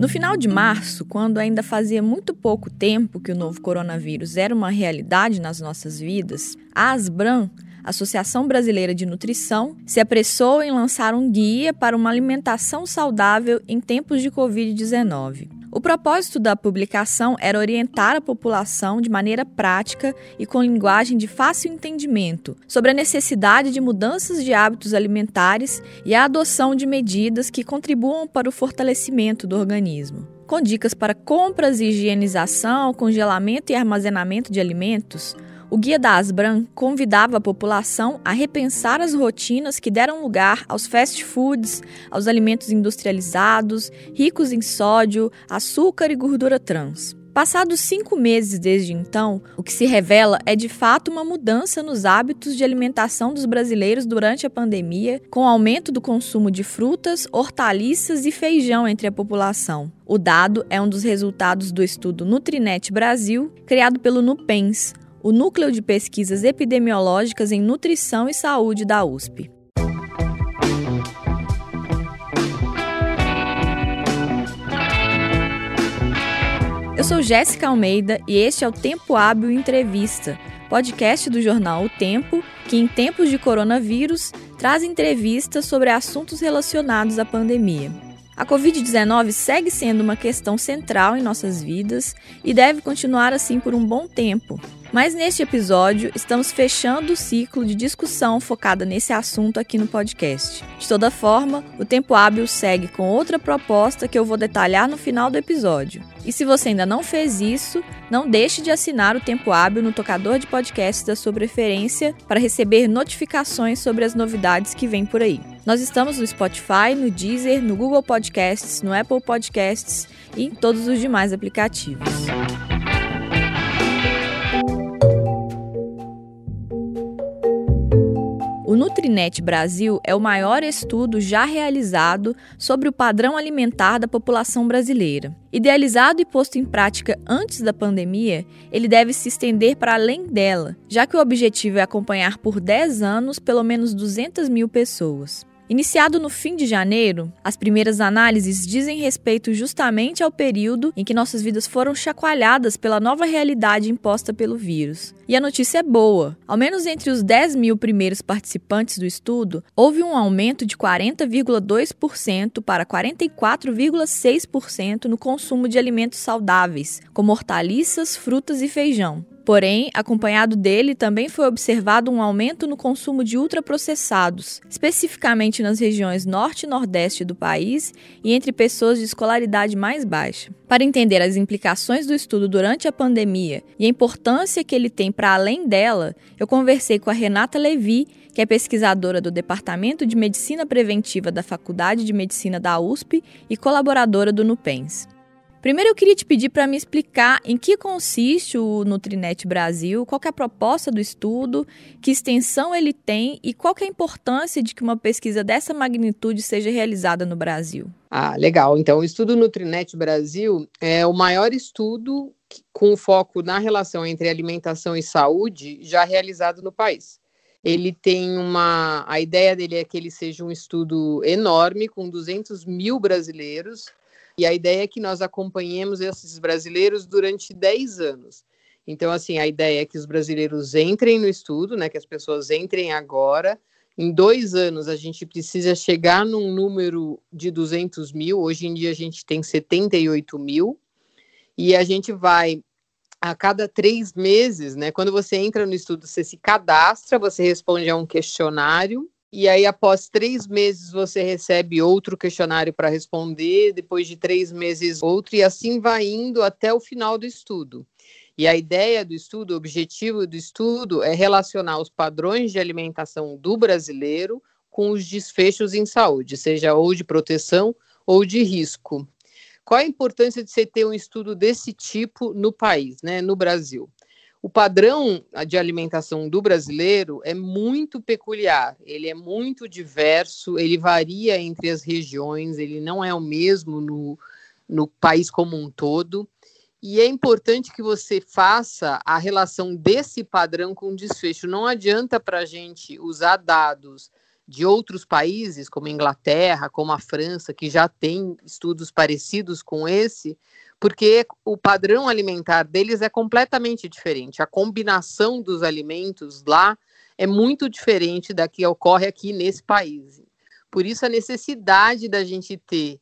No final de março, quando ainda fazia muito pouco tempo que o novo coronavírus era uma realidade nas nossas vidas, a Asbram, Associação Brasileira de Nutrição, se apressou em lançar um guia para uma alimentação saudável em tempos de Covid-19. O propósito da publicação era orientar a população de maneira prática e com linguagem de fácil entendimento sobre a necessidade de mudanças de hábitos alimentares e a adoção de medidas que contribuam para o fortalecimento do organismo. Com dicas para compras e higienização, congelamento e armazenamento de alimentos, o Guia da Asbram convidava a população a repensar as rotinas que deram lugar aos fast foods, aos alimentos industrializados, ricos em sódio, açúcar e gordura trans. Passados cinco meses desde então, o que se revela é de fato uma mudança nos hábitos de alimentação dos brasileiros durante a pandemia, com aumento do consumo de frutas, hortaliças e feijão entre a população. O dado é um dos resultados do estudo Nutrinet Brasil, criado pelo Nupens, o Núcleo de Pesquisas Epidemiológicas em Nutrição e Saúde da USP. Eu sou Jéssica Almeida e este é o Tempo Hábil Entrevista, podcast do jornal O Tempo, que em tempos de coronavírus traz entrevistas sobre assuntos relacionados à pandemia. A Covid-19 segue sendo uma questão central em nossas vidas e deve continuar assim por um bom tempo, mas neste episódio, estamos fechando o ciclo de discussão focada nesse assunto aqui no podcast. De toda forma, o Tempo Hábil segue com outra proposta que eu vou detalhar no final do episódio. E se você ainda não fez isso, não deixe de assinar o Tempo Hábil no tocador de podcasts da sua preferência para receber notificações sobre as novidades que vêm por aí. Nós estamos no Spotify, no Deezer, no Google Podcasts, no Apple Podcasts e em todos os demais aplicativos. Nutrinet Brasil é o maior estudo já realizado sobre o padrão alimentar da população brasileira. Idealizado e posto em prática antes da pandemia, ele deve se estender para além dela, já que o objetivo é acompanhar por 10 anos pelo menos 200 mil pessoas. Iniciado no fim de janeiro, as primeiras análises dizem respeito justamente ao período em que nossas vidas foram chacoalhadas pela nova realidade imposta pelo vírus. E a notícia é boa: ao menos entre os 10 mil primeiros participantes do estudo, houve um aumento de 40,2% para 44,6% no consumo de alimentos saudáveis, como hortaliças, frutas e feijão. Porém, acompanhado dele, também foi observado um aumento no consumo de ultraprocessados, especificamente nas regiões norte e nordeste do país e entre pessoas de escolaridade mais baixa. Para entender as implicações do estudo durante a pandemia e a importância que ele tem para além dela, eu conversei com a Renata Levi, que é pesquisadora do Departamento de Medicina Preventiva da Faculdade de Medicina da USP e colaboradora do NUPENS. Primeiro eu queria te pedir para me explicar em que consiste o Nutrinet Brasil, qual é a proposta do estudo, que extensão ele tem e qual é a importância de que uma pesquisa dessa magnitude seja realizada no Brasil. Ah, legal. Então, o estudo Nutrinet Brasil é o maior estudo com foco na relação entre alimentação e saúde já realizado no país. Ele tem uma. A ideia dele é que ele seja um estudo enorme, com 200 mil brasileiros, e a ideia é que nós acompanhemos esses brasileiros durante 10 anos. Então, assim, a ideia é que os brasileiros entrem no estudo, né, que as pessoas entrem agora. Em dois anos, a gente precisa chegar num número de 200 mil. Hoje em dia, a gente tem 78 mil. E a gente vai, a cada três meses, né, quando você entra no estudo, você se cadastra, você responde a um questionário e aí, após três meses, você recebe outro questionário para responder, depois de três meses, outro, e assim vai indo até o final do estudo. E a ideia do estudo, o objetivo do estudo é relacionar os padrões de alimentação do brasileiro com os desfechos em saúde, seja ou de proteção ou de risco. Qual a importância de você ter um estudo desse tipo no país, né, no Brasil? O padrão de alimentação do brasileiro é muito peculiar, ele é muito diverso, ele varia entre as regiões, ele não é o mesmo no, no país como um todo. E é importante que você faça a relação desse padrão com o desfecho. Não adianta para a gente usar dados de outros países, como a Inglaterra, como a França, que já tem estudos parecidos com esse, porque o padrão alimentar deles é completamente diferente. A combinação dos alimentos lá é muito diferente da que ocorre aqui nesse país. Por isso, a necessidade da gente ter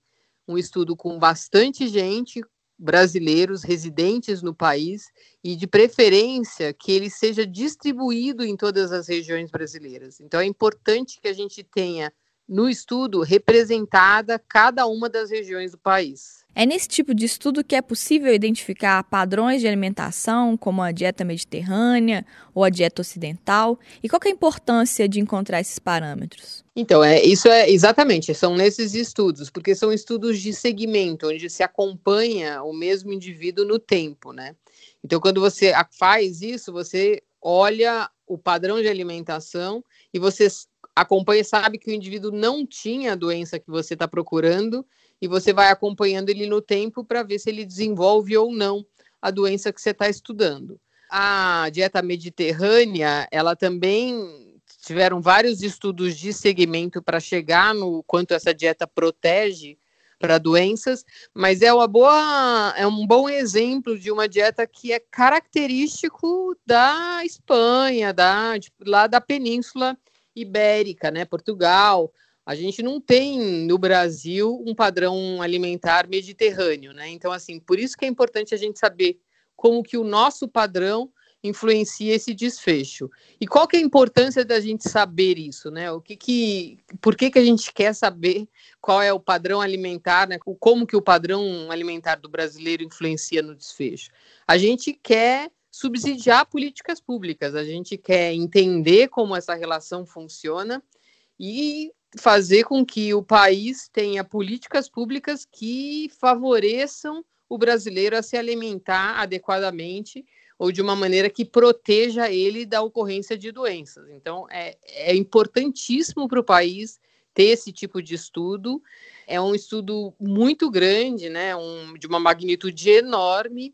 um estudo com bastante gente, brasileiros residentes no país, e de preferência que ele seja distribuído em todas as regiões brasileiras. Então, é importante que a gente tenha no estudo representada cada uma das regiões do país. É nesse tipo de estudo que é possível identificar padrões de alimentação, como a dieta mediterrânea ou a dieta ocidental? E qual é a importância de encontrar esses parâmetros? Então, é, isso é exatamente, são nesses estudos, porque são estudos de segmento, onde se acompanha o mesmo indivíduo no tempo, né? Então, quando você faz isso, você olha o padrão de alimentação e você acompanha, sabe que o indivíduo não tinha a doença que você está procurando e você vai acompanhando ele no tempo para ver se ele desenvolve ou não a doença que você está estudando. A dieta mediterrânea, ela também tiveram vários estudos de segmento para chegar no quanto essa dieta protege para doenças, mas é uma boa, é um bom exemplo de uma dieta que é característico da Espanha, da lá da Península ibérica, né? Portugal. A gente não tem no Brasil um padrão alimentar mediterrâneo, né? Então, assim, por isso que é importante a gente saber como que o nosso padrão influencia esse desfecho. E qual que é a importância da gente saber isso, né? O que que, por que que a gente quer saber qual é o padrão alimentar, né? Como que o padrão alimentar do brasileiro influencia no desfecho? A gente quer subsidiar políticas públicas. A gente quer entender como essa relação funciona e fazer com que o país tenha políticas públicas que favoreçam o brasileiro a se alimentar adequadamente ou de uma maneira que proteja ele da ocorrência de doenças. Então, é, é importantíssimo para o país ter esse tipo de estudo. É um estudo muito grande, né, um, de uma magnitude enorme,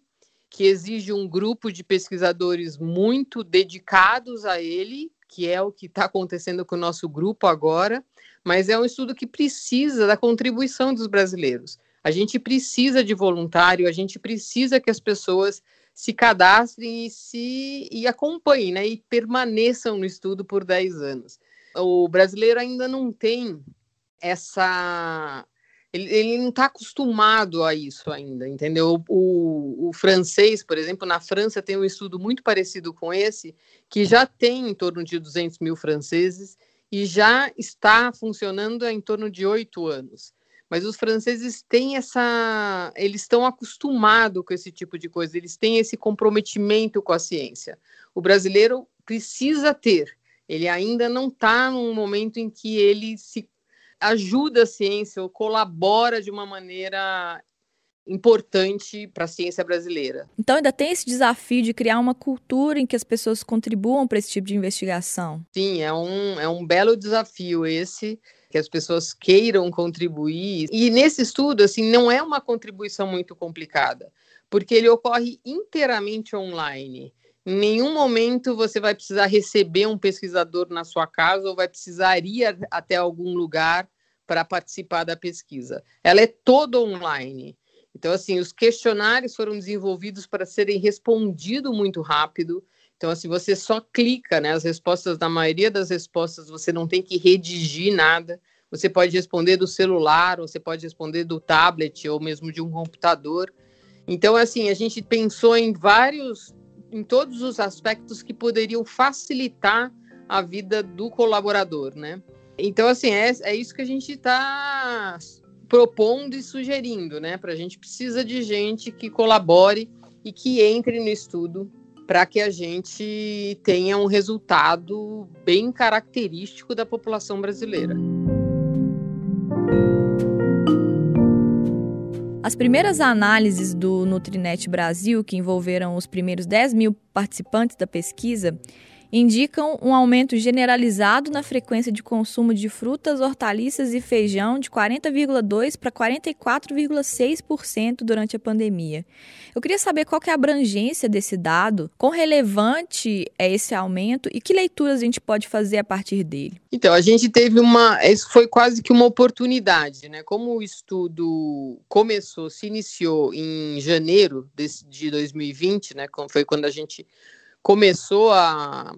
que exige um grupo de pesquisadores muito dedicados a ele, que é o que está acontecendo com o nosso grupo agora, mas é um estudo que precisa da contribuição dos brasileiros. A gente precisa de voluntário, a gente precisa que as pessoas se cadastrem e se e acompanhem, né, e permaneçam no estudo por 10 anos. O brasileiro ainda não tem essa ele, ele não está acostumado a isso ainda, entendeu? O, o, francês, por exemplo, na França tem um estudo muito parecido com esse, que já tem em torno de 200 mil franceses e já está funcionando em torno de oito anos. Mas os franceses têm essa. Eles estão acostumados com esse tipo de coisa, eles têm esse comprometimento com a ciência. O brasileiro precisa ter. Ele ainda não está num momento em que ele se ajuda a ciência ou colabora de uma maneira importante para a ciência brasileira. Então ainda tem esse desafio de criar uma cultura em que as pessoas contribuam para esse tipo de investigação. Sim, é um, é um belo desafio esse que as pessoas queiram contribuir. E nesse estudo, assim, não é uma contribuição muito complicada, porque ele ocorre inteiramente online. Em nenhum momento você vai precisar receber um pesquisador na sua casa ou vai precisar ir até algum lugar para participar da pesquisa. Ela é toda online. Então, assim, os questionários foram desenvolvidos para serem respondidos muito rápido. Então, assim, você só clica, né? As respostas, na maioria das respostas, você não tem que redigir nada. Você pode responder do celular, você pode responder do tablet, ou mesmo de um computador. Então, assim, a gente pensou em vários, em todos os aspectos que poderiam facilitar a vida do colaborador, né? Então, assim, é, é isso que a gente está propondo e sugerindo, né? Para a gente precisa de gente que colabore e que entre no estudo para que a gente tenha um resultado bem característico da população brasileira. As primeiras análises do Nutrinet Brasil, que envolveram os primeiros 10 mil participantes da pesquisa, indicam um aumento generalizado na frequência de consumo de frutas, hortaliças e feijão de 40,2% para 44,6% durante a pandemia. Eu queria saber qual que é a abrangência desse dado, quão relevante é esse aumento e que leituras a gente pode fazer a partir dele. Então, a gente teve uma. Isso foi quase que uma oportunidade, né? Como o estudo começou, se iniciou em janeiro de 2020, né? Foi quando a gente começou a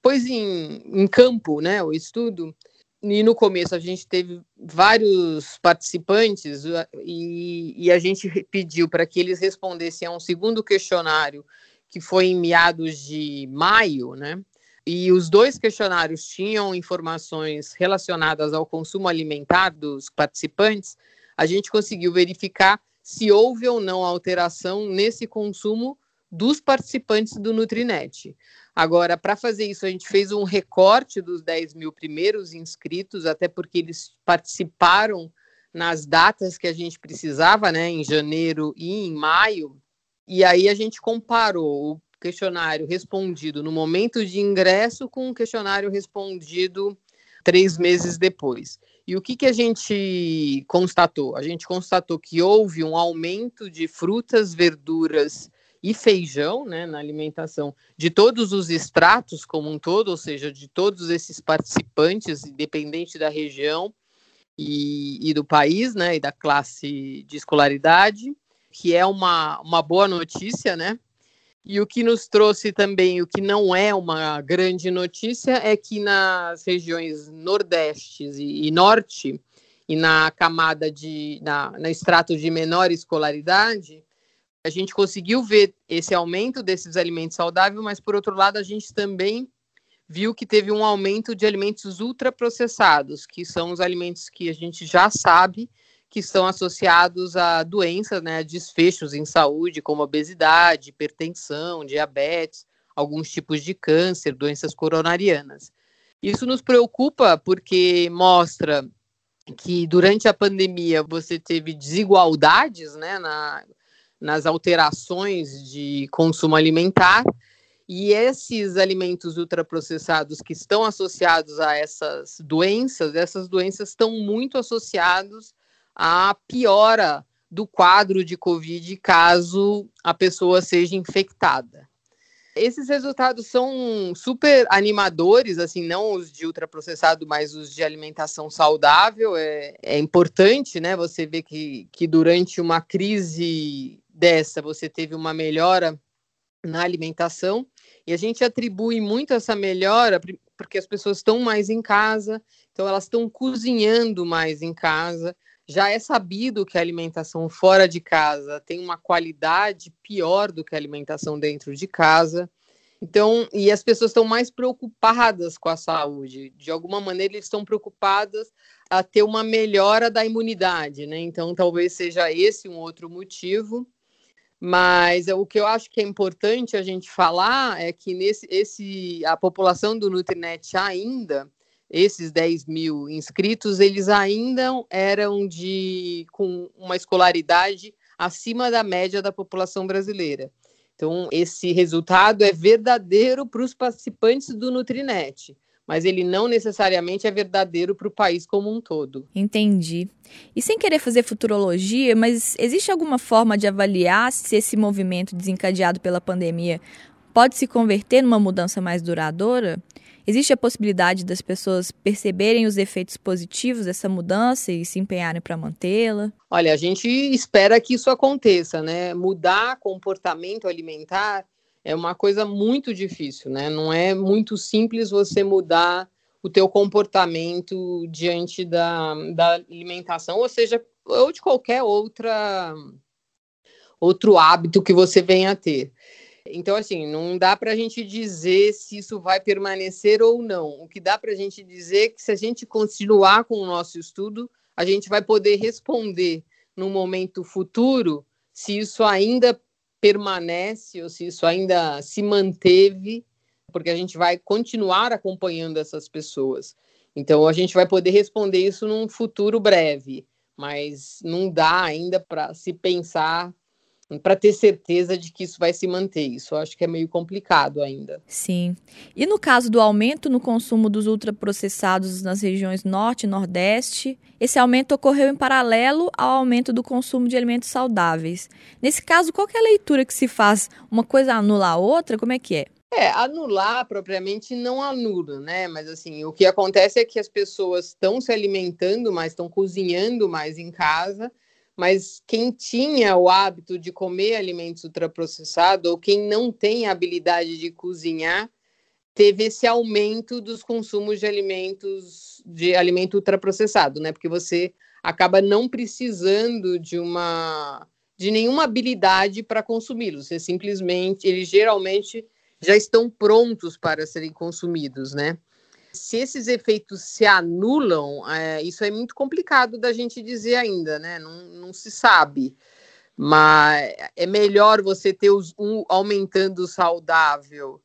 pôs em, em campo né, o estudo, e no começo a gente teve vários participantes e, e a gente pediu para que eles respondessem a um segundo questionário que foi em meados de maio, né? E os dois questionários tinham informações relacionadas ao consumo alimentar dos participantes. A gente conseguiu verificar se houve ou não alteração nesse consumo dos participantes do Nutrinet. Agora, para fazer isso, a gente fez um recorte dos 10 mil primeiros inscritos, até porque eles participaram nas datas que a gente precisava, né, em janeiro e em maio. E aí a gente comparou o questionário respondido no momento de ingresso com o questionário respondido três meses depois. E o que, que a gente constatou? A gente constatou que houve um aumento de frutas, verduras e feijão né, na alimentação de todos os estratos como um todo, ou seja, de todos esses participantes, independente da região e, e do país, né, e da classe de escolaridade, que é uma, uma boa notícia, né? E o que nos trouxe também, o que não é uma grande notícia, é que nas regiões nordeste e, e norte, e na camada de, na, na extrato de menor escolaridade, a gente conseguiu ver esse aumento desses alimentos saudáveis, mas por outro lado a gente também viu que teve um aumento de alimentos ultraprocessados, que são os alimentos que a gente já sabe que estão associados a doenças, né, a desfechos em saúde, como obesidade, hipertensão, diabetes, alguns tipos de câncer, doenças coronarianas. Isso nos preocupa porque mostra que durante a pandemia você teve desigualdades né, na, nas alterações de consumo alimentar. E esses alimentos ultraprocessados que estão associados a essas doenças, essas doenças estão muito associados à piora do quadro de Covid caso a pessoa seja infectada. Esses resultados são super animadores, assim, não os de ultraprocessado, mas os de alimentação saudável. É, é importante, né? Você ver que, que durante uma crise dessa você teve uma melhora na alimentação, e a gente atribui muito essa melhora porque as pessoas estão mais em casa, então elas estão cozinhando mais em casa. Já é sabido que a alimentação fora de casa tem uma qualidade pior do que a alimentação dentro de casa. Então, e as pessoas estão mais preocupadas com a saúde. De alguma maneira, eles estão preocupadas a ter uma melhora da imunidade, né? Então, talvez seja esse um outro motivo. Mas o que eu acho que é importante a gente falar é que nesse, esse, a população do Nutrinet ainda, esses 10 mil inscritos, eles ainda eram de com uma escolaridade acima da média da população brasileira. Então, esse resultado é verdadeiro para os participantes do Nutrinet mas ele não necessariamente é verdadeiro para o país como um todo. Entendi. E sem querer fazer futurologia, mas existe alguma forma de avaliar se esse movimento desencadeado pela pandemia pode se converter numa mudança mais duradoura? Existe a possibilidade das pessoas perceberem os efeitos positivos dessa mudança e se empenharem para mantê-la? Olha, a gente espera que isso aconteça, né? Mudar comportamento alimentar é uma coisa muito difícil, né? Não é muito simples você mudar o teu comportamento diante da, da alimentação, ou seja, ou de qualquer outra outro hábito que você venha a ter. Então, assim, não dá para a gente dizer se isso vai permanecer ou não. O que dá para a gente dizer é que se a gente continuar com o nosso estudo, a gente vai poder responder no momento futuro se isso ainda permanece ou se isso ainda se manteve, porque a gente vai continuar acompanhando essas pessoas. Então a gente vai poder responder isso num futuro breve, mas não dá ainda para se pensar para ter certeza de que isso vai se manter. Isso eu acho que é meio complicado ainda. Sim. E no caso do aumento no consumo dos ultraprocessados nas regiões norte e nordeste, esse aumento ocorreu em paralelo ao aumento do consumo de alimentos saudáveis. Nesse caso, qual é a leitura que se faz? Uma coisa anula a outra? Como é que é? É, anular propriamente não anula, né? Mas assim, o que acontece é que as pessoas estão se alimentando mais, estão cozinhando mais em casa, mas quem tinha o hábito de comer alimentos ultraprocessados ou quem não tem habilidade de cozinhar, teve esse aumento dos consumos de alimentos de alimento ultraprocessado, né? Porque você acaba não precisando de uma de nenhuma habilidade para consumi-los. Você simplesmente, eles geralmente já estão prontos para serem consumidos, né? Se esses efeitos se anulam, é, isso é muito complicado da gente dizer ainda, né? Não, não se sabe. Mas é melhor você ter os, um aumentando o saudável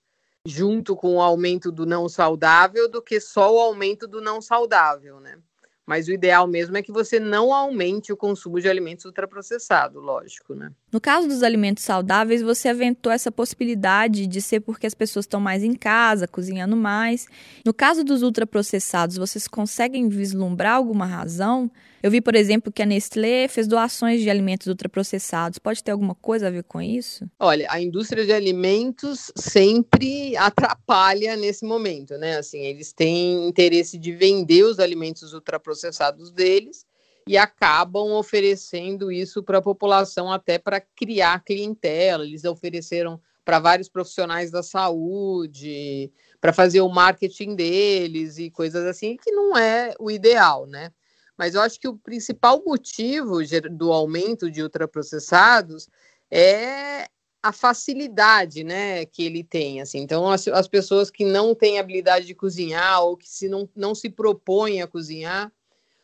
junto com o aumento do não saudável do que só o aumento do não saudável, né? Mas o ideal mesmo é que você não aumente o consumo de alimentos ultraprocessados, lógico, né? No caso dos alimentos saudáveis, você aventou essa possibilidade de ser porque as pessoas estão mais em casa, cozinhando mais. No caso dos ultraprocessados, vocês conseguem vislumbrar alguma razão? Eu vi, por exemplo, que a Nestlé fez doações de alimentos ultraprocessados. Pode ter alguma coisa a ver com isso? Olha, a indústria de alimentos sempre atrapalha nesse momento, né? Assim, eles têm interesse de vender os alimentos ultraprocessados deles e acabam oferecendo isso para a população até para criar clientela. Eles ofereceram para vários profissionais da saúde, para fazer o marketing deles e coisas assim, que não é o ideal, né? Mas eu acho que o principal motivo do aumento de ultraprocessados é a facilidade, né, que ele tem, assim. Então, as, as pessoas que não têm habilidade de cozinhar ou que se não, não se propõem a cozinhar,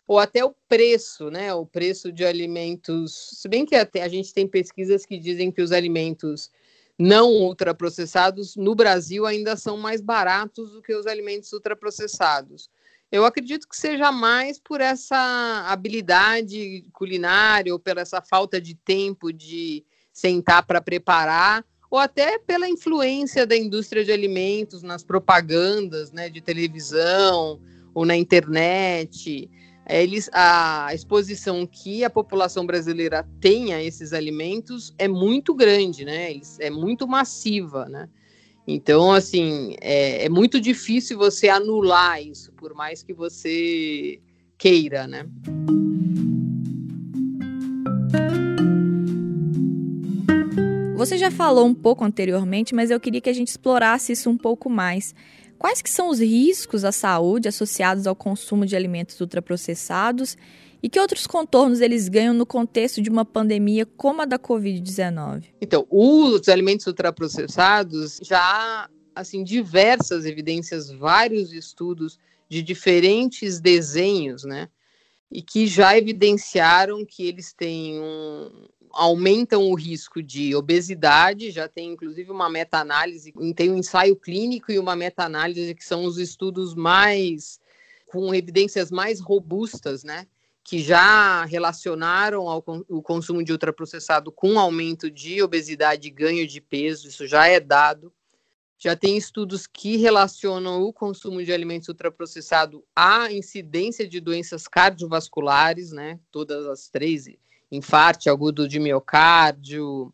ou até o preço, né, o preço de alimentos, se bem que até a gente tem pesquisas que dizem que os alimentos não ultraprocessados no Brasil ainda são mais baratos do que os alimentos ultraprocessados. Eu acredito que seja mais por essa habilidade culinária ou pela essa falta de tempo de sentar para preparar, ou até pela influência da indústria de alimentos nas propagandas né, de televisão ou na internet. Eles, a exposição que a população brasileira tem a esses alimentos é muito grande, né? é muito massiva, né? Então, assim, é, é, muito difícil você anular isso, por mais que você queira, né? Você já falou um pouco anteriormente, mas eu queria que a gente explorasse isso um pouco mais. Quais que são os riscos à saúde associados ao consumo de alimentos ultraprocessados e que outros contornos eles ganham no contexto de uma pandemia como a da Covid-19? Então, os alimentos ultraprocessados já há assim diversas evidências, vários estudos de diferentes desenhos, né? E que já evidenciaram que eles têm um, aumentam o risco de obesidade, já tem inclusive uma meta-análise, tem um ensaio clínico e uma meta-análise que são os estudos mais com evidências mais robustas, né? que já relacionaram ao, o consumo de ultraprocessado com aumento de obesidade e ganho de peso, isso já é dado. Já tem estudos que relacionam o consumo de alimentos ultraprocessados à incidência de doenças cardiovasculares, né? Todas as três, infarto agudo de miocárdio,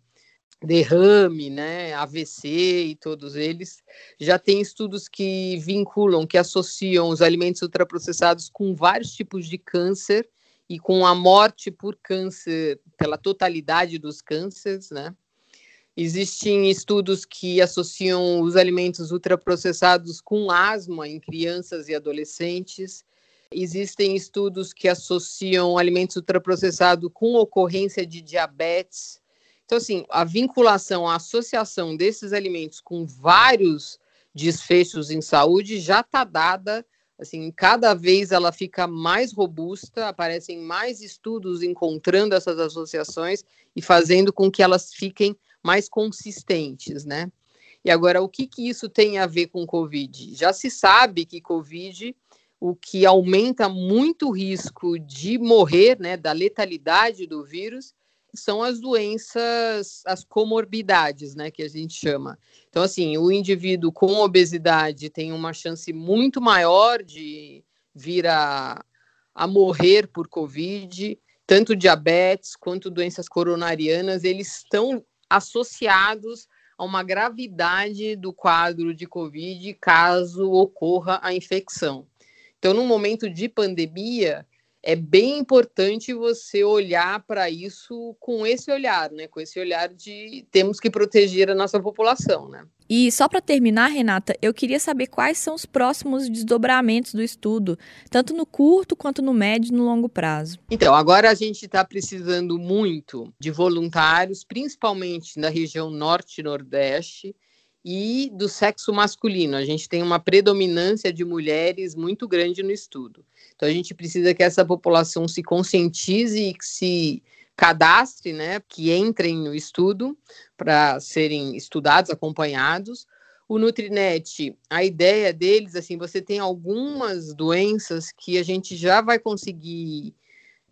derrame, né, AVC e todos eles. Já tem estudos que vinculam, que associam os alimentos ultraprocessados com vários tipos de câncer e com a morte por câncer, pela totalidade dos cânceres, né? Existem estudos que associam os alimentos ultraprocessados com asma em crianças e adolescentes. Existem estudos que associam alimentos ultraprocessados com ocorrência de diabetes. Então, assim, a vinculação, a associação desses alimentos com vários desfechos em saúde já está dada Assim, cada vez ela fica mais robusta, aparecem mais estudos encontrando essas associações e fazendo com que elas fiquem mais consistentes, né? E agora, o que, que isso tem a ver com Covid? Já se sabe que Covid, o que aumenta muito o risco de morrer, né, da letalidade do vírus, são as doenças, as comorbidades, né, que a gente chama. Então, assim, o indivíduo com obesidade tem uma chance muito maior de vir a, a morrer por Covid, tanto diabetes quanto doenças coronarianas, eles estão associados a uma gravidade do quadro de Covid caso ocorra a infecção. Então, num momento de pandemia, é bem importante você olhar para isso com esse olhar, né? Com esse olhar de temos que proteger a nossa população, né? E só para terminar, Renata, eu queria saber quais são os próximos desdobramentos do estudo, tanto no curto quanto no médio e no longo prazo. Então, agora a gente está precisando muito de voluntários, principalmente na região norte e nordeste, e do sexo masculino. A gente tem uma predominância de mulheres muito grande no estudo. Então, a gente precisa que essa população se conscientize e que se cadastre, né, que entrem no estudo para serem estudados, acompanhados. O Nutrinet, a ideia deles, assim, você tem algumas doenças que a gente já vai conseguir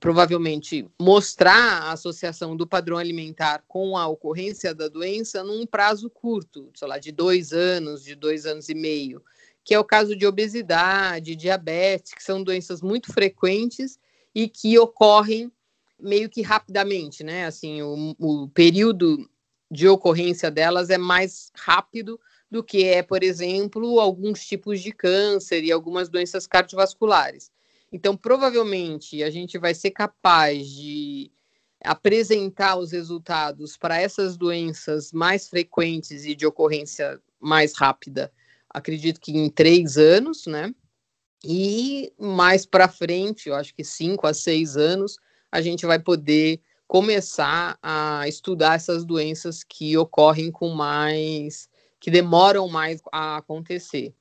provavelmente mostrar a associação do padrão alimentar com a ocorrência da doença num prazo curto, sei lá, de dois anos, de dois anos e meio, que é o caso de obesidade, diabetes, que são doenças muito frequentes e que ocorrem meio que rapidamente, né? Assim, o, o período de ocorrência delas é mais rápido do que é, por exemplo, alguns tipos de câncer e algumas doenças cardiovasculares. Então, provavelmente, a gente vai ser capaz de apresentar os resultados para essas doenças mais frequentes e de ocorrência mais rápida, acredito que em três anos, né? E mais para frente, eu acho que cinco a seis anos, a gente vai poder começar a estudar essas doenças que ocorrem com mais, que demoram mais a acontecer.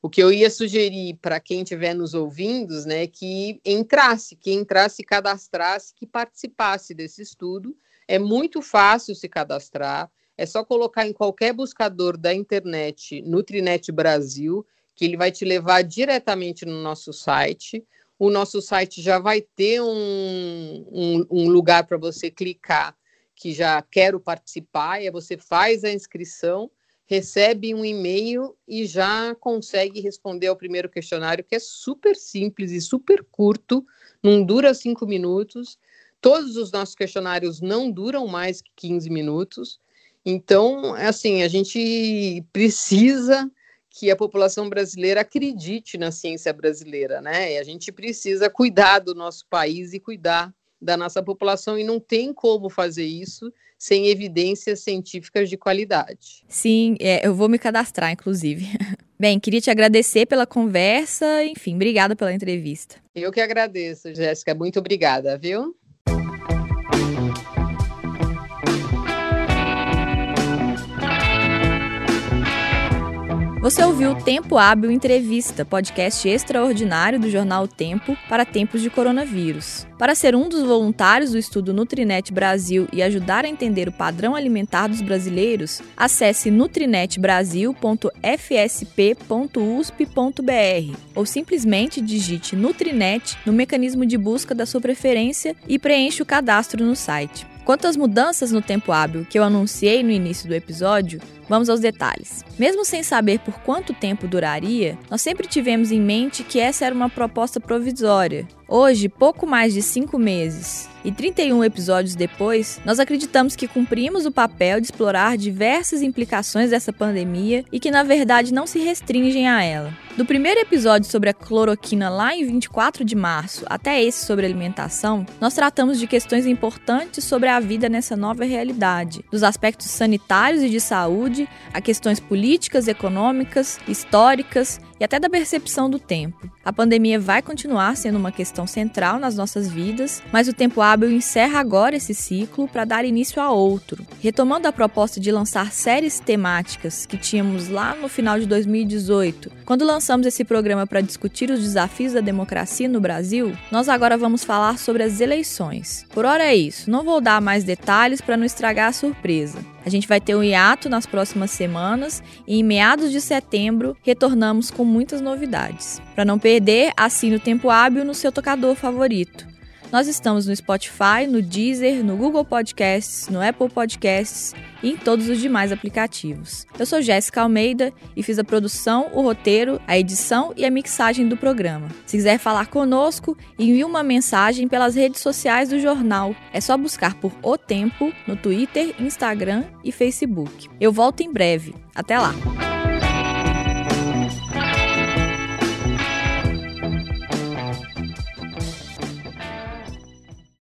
O que eu ia sugerir para quem estiver nos ouvindo, né, que entrasse, que entrasse, cadastrasse, que participasse desse estudo. É muito fácil se cadastrar, é só colocar em qualquer buscador da internet, Nutrinet Brasil, que ele vai te levar diretamente no nosso site o nosso site já vai ter um, um, um lugar para você clicar que já quero participar, e aí você faz a inscrição, recebe um e-mail e já consegue responder ao primeiro questionário, que é super simples e super curto, não dura cinco minutos. Todos os nossos questionários não duram mais que 15 minutos. Então, é assim, a gente precisa que a população brasileira acredite na ciência brasileira, né? E a gente precisa cuidar do nosso país e cuidar da nossa população e não tem como fazer isso sem evidências científicas de qualidade. Sim, é, eu vou me cadastrar, inclusive. Bem, queria te agradecer pela conversa, enfim, obrigada pela entrevista. Eu que agradeço, Jéssica, muito obrigada, viu? Você ouviu Tempo Hábil Entrevista, podcast extraordinário do jornal Tempo para tempos de coronavírus. Para ser um dos voluntários do estudo Nutrinet Brasil e ajudar a entender o padrão alimentar dos brasileiros, acesse nutrinetbrasil.fsp.usp.br ou simplesmente digite Nutrinet no mecanismo de busca da sua preferência e preencha o cadastro no site. Quanto às mudanças no tempo hábil que eu anunciei no início do episódio, vamos aos detalhes. Mesmo sem saber por quanto tempo duraria, nós sempre tivemos em mente que essa era uma proposta provisória. Hoje, pouco mais de cinco meses e 31 episódios depois, nós acreditamos que cumprimos o papel de explorar diversas implicações dessa pandemia e que, na verdade, não se restringem a ela. Do primeiro episódio sobre a cloroquina lá em 24 de março até esse sobre alimentação, nós tratamos de questões importantes sobre a vida nessa nova realidade, dos aspectos sanitários e de saúde, a questões políticas, econômicas, históricas e até da percepção do tempo. A pandemia vai continuar sendo uma questão central nas nossas vidas, mas o tempo hábil encerra agora esse ciclo para dar início a outro. Retomando a proposta de lançar séries temáticas que tínhamos lá no final de 2018, quando lançamos esse programa para discutir os desafios da democracia no Brasil, nós agora vamos falar sobre as eleições. Por hora é isso, não vou dar mais detalhes para não estragar a surpresa. A gente vai ter um hiato nas próximas semanas e em meados de setembro retornamos com muitas novidades. Para não perder, assine o Tempo Hábil no seu tocador favorito. Nós estamos no Spotify, no Deezer, no Google Podcasts, no Apple Podcasts e em todos os demais aplicativos. Eu sou Jéssica Almeida e fiz a produção, o roteiro, a edição e a mixagem do programa. Se quiser falar conosco, envie uma mensagem pelas redes sociais do jornal. É só buscar por O Tempo no Twitter, Instagram e Facebook. Eu volto em breve. Até lá!